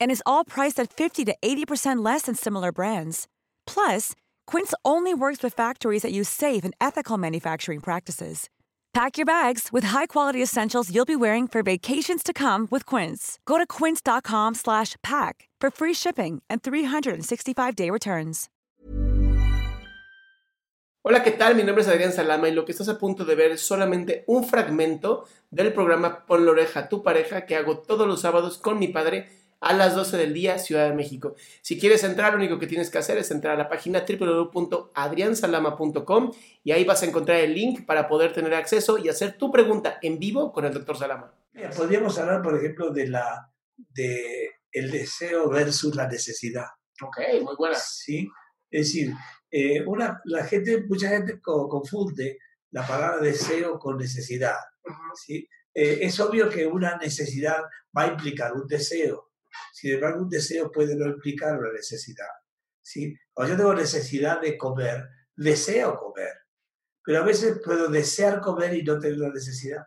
And is all priced at 50 to 80% less than similar brands. Plus, Quince only works with factories that use safe and ethical manufacturing practices. Pack your bags with high-quality essentials you'll be wearing for vacations to come with Quince. Go to quince.com slash pack for free shipping and 365-day returns. Hola, ¿qué tal? Mi nombre es Adrián Salama y lo que estás a punto de ver es solamente un fragmento del programa Pon la oreja a tu pareja que hago todos los sábados con mi padre a las 12 del día, Ciudad de México. Si quieres entrar, lo único que tienes que hacer es entrar a la página www.adriansalama.com y ahí vas a encontrar el link para poder tener acceso y hacer tu pregunta en vivo con el doctor Salama. Mira, podríamos hablar, por ejemplo, de la de el deseo versus la necesidad. Ok, muy buena. ¿sí? Es decir, eh, una, la gente, mucha gente co- confunde la palabra deseo con necesidad. ¿sí? Eh, es obvio que una necesidad va a implicar un deseo. Sin embargo, un deseo puede no implicar una necesidad. ¿sí? Cuando yo tengo necesidad de comer, deseo comer. Pero a veces puedo desear comer y no tener la necesidad.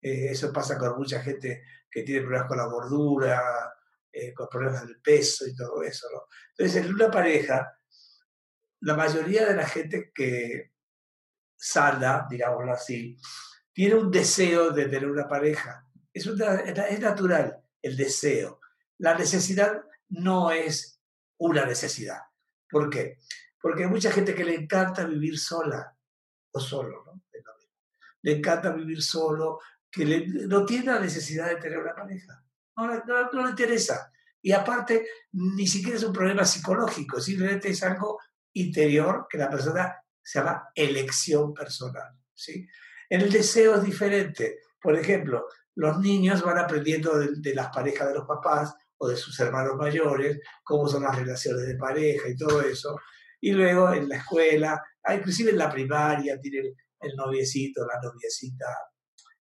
Eh, eso pasa con mucha gente que tiene problemas con la gordura, eh, con problemas del peso y todo eso. ¿no? Entonces, en una pareja, la mayoría de la gente que sana, digámoslo así, tiene un deseo de tener una pareja. Es, es natural el deseo. La necesidad no es una necesidad. ¿Por qué? Porque hay mucha gente que le encanta vivir sola o solo, ¿no? Le encanta vivir solo, que no tiene la necesidad de tener una pareja. No, le- interesa. Y aparte, ni siquiera es un problema psicológico, simplemente es algo interior que la persona se llama elección personal. ¿sí? El deseo es diferente. Por ejemplo, los niños van aprendiendo de las parejas de los papás o de sus hermanos mayores, cómo son las relaciones de pareja y todo eso. Y luego en la escuela, ah, inclusive en la primaria, tiene el, noviecito, la noviecita,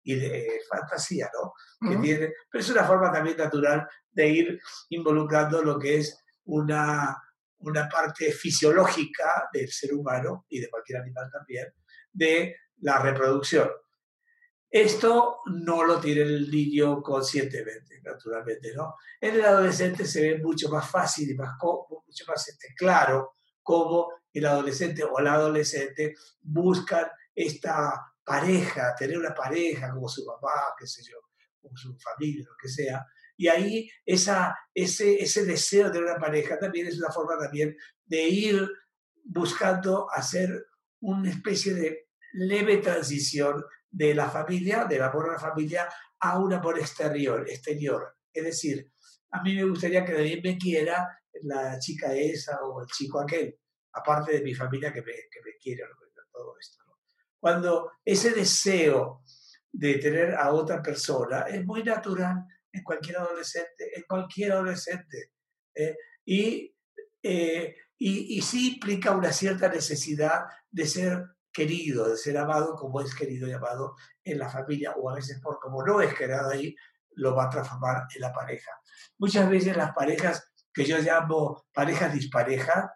y de fantasía, ¿no? Que Ujú. tiene, pero es una forma también natural de ir involucrando lo que es una, una parte fisiológica del ser humano y de cualquier animal también, de la reproducción. Esto no lo tiene el niño conscientemente, naturalmente, ¿no? En el adolescente se ve mucho más fácil y más, mucho más este, claro cómo el adolescente o la adolescente buscan esta pareja, tener una pareja como su papá, qué sé yo, como su familia, lo que sea. Y ahí esa, ese, ese deseo de una pareja también es una forma también de ir buscando hacer una especie de leve transición de la familia, a la familia, a un amor exterior, exterior. Es decir, a mí me gustaría que nadie me quiera la chica esa o el chico aquel, aparte de mi familia que me, que me quiere, todo esto. Cuando ese deseo de tener a otra persona es muy natural en cualquier adolescente, en cualquier adolescente. ¿eh? Eh, y, y sí implica una cierta necesidad de ser querido, de ser amado como es querido y amado en la familia, o a veces por como no es querido ahí, lo va a transformar en la pareja. Muchas veces las parejas que yo llamo parejas disparejas,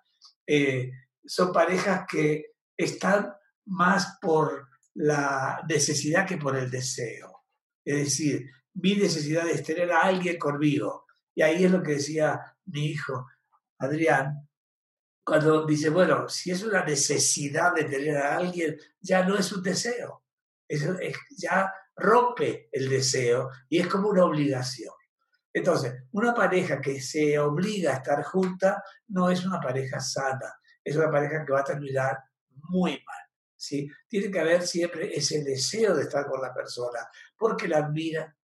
eh, son parejas que están más por la necesidad que por el deseo. Es decir, mi necesidad es tener a alguien conmigo. Y ahí es lo que decía mi hijo, Adrián, cuando dice, bueno, si es una necesidad de tener a alguien, ya no es un deseo. Es, es, ya rompe el deseo y es como una obligación. Entonces, una pareja que se obliga a estar junta no es una pareja sana, es una pareja que va a terminar muy mal. ¿sí? Tiene que haber siempre ese deseo de estar con la persona, porque la admira.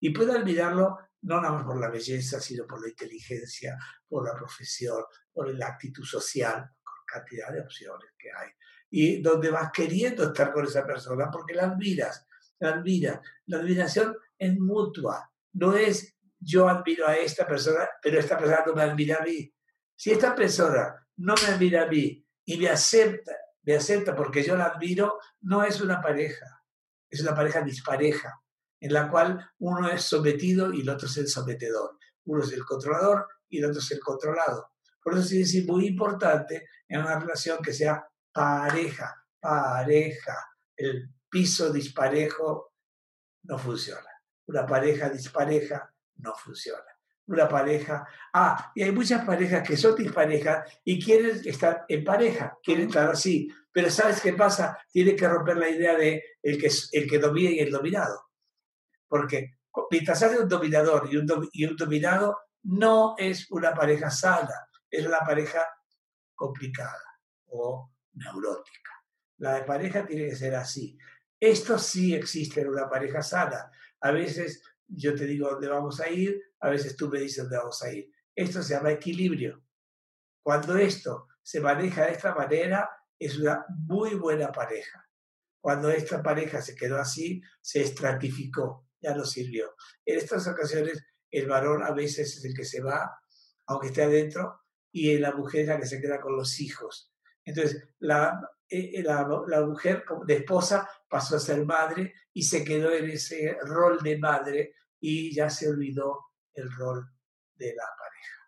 Y puede admirarlo no nada más por la belleza, sino por la inteligencia, por la profesión, por la actitud social, con cantidad de opciones que hay. Y donde vas queriendo estar con esa persona porque la admiras, la admiras. La admiración es mutua, no es yo admiro a esta persona, pero esta persona no me admira a mí. Si esta persona no me admira a mí y me acepta, me acepta porque yo la admiro, no es una pareja, es una pareja dispareja, en la cual uno es sometido y el otro es el sometedor. Uno es el controlador y el otro es el controlado. Por eso sí es muy importante en una relación que sea pareja, pareja. El piso disparejo no funciona. Una pareja dispareja no funciona. Una pareja. Ah, y hay muchas parejas que son disparejas y quieren estar en pareja, quieren estar así. Pero ¿sabes qué pasa? Tiene que romper la idea de el que, el que domina y el dominado. Porque mientras hay un dominador y un, y un dominado, no es una pareja sana, es una pareja complicada o neurótica. La pareja tiene que ser así. Esto sí existe en una pareja sana. A veces yo te digo dónde vamos a ir, a veces tú me dices dónde vamos a ir. Esto se llama equilibrio. Cuando esto se maneja de esta manera, es una muy buena pareja. Cuando esta pareja se quedó así, se estratificó, ya no sirvió. En estas ocasiones, el varón a veces es el que se va, aunque esté adentro, y la mujer es la que se queda con los hijos. Entonces, la, eh, eh, la, la, mujer de esposa pasó a ser madre y se quedó en ese rol de madre y ya se olvidó el rol de la pareja.